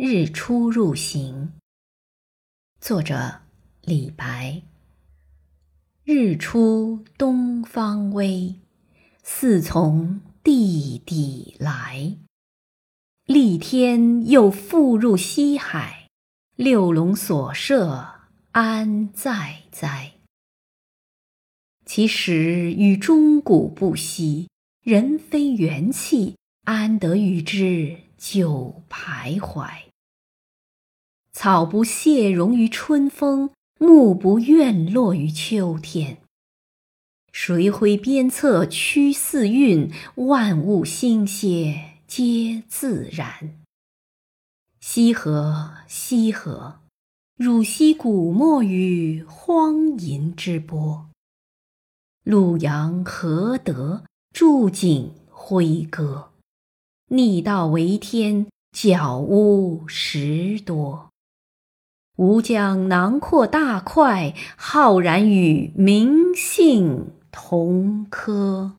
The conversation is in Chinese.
日出入行。作者李白。日出东方微，似从地底来。立天又复入西海，六龙所舍安在哉？其实与钟鼓不息，人非元气，安得与之久徘徊？草不谢荣于春风，木不怨落于秋天。谁挥鞭策驱四运？万物兴歇皆自然。西河，西河，汝兮古没于荒淫之波。陆阳何德，筑井挥戈？逆道为天，矫污实多。吾将囊括大块，浩然与民性同科。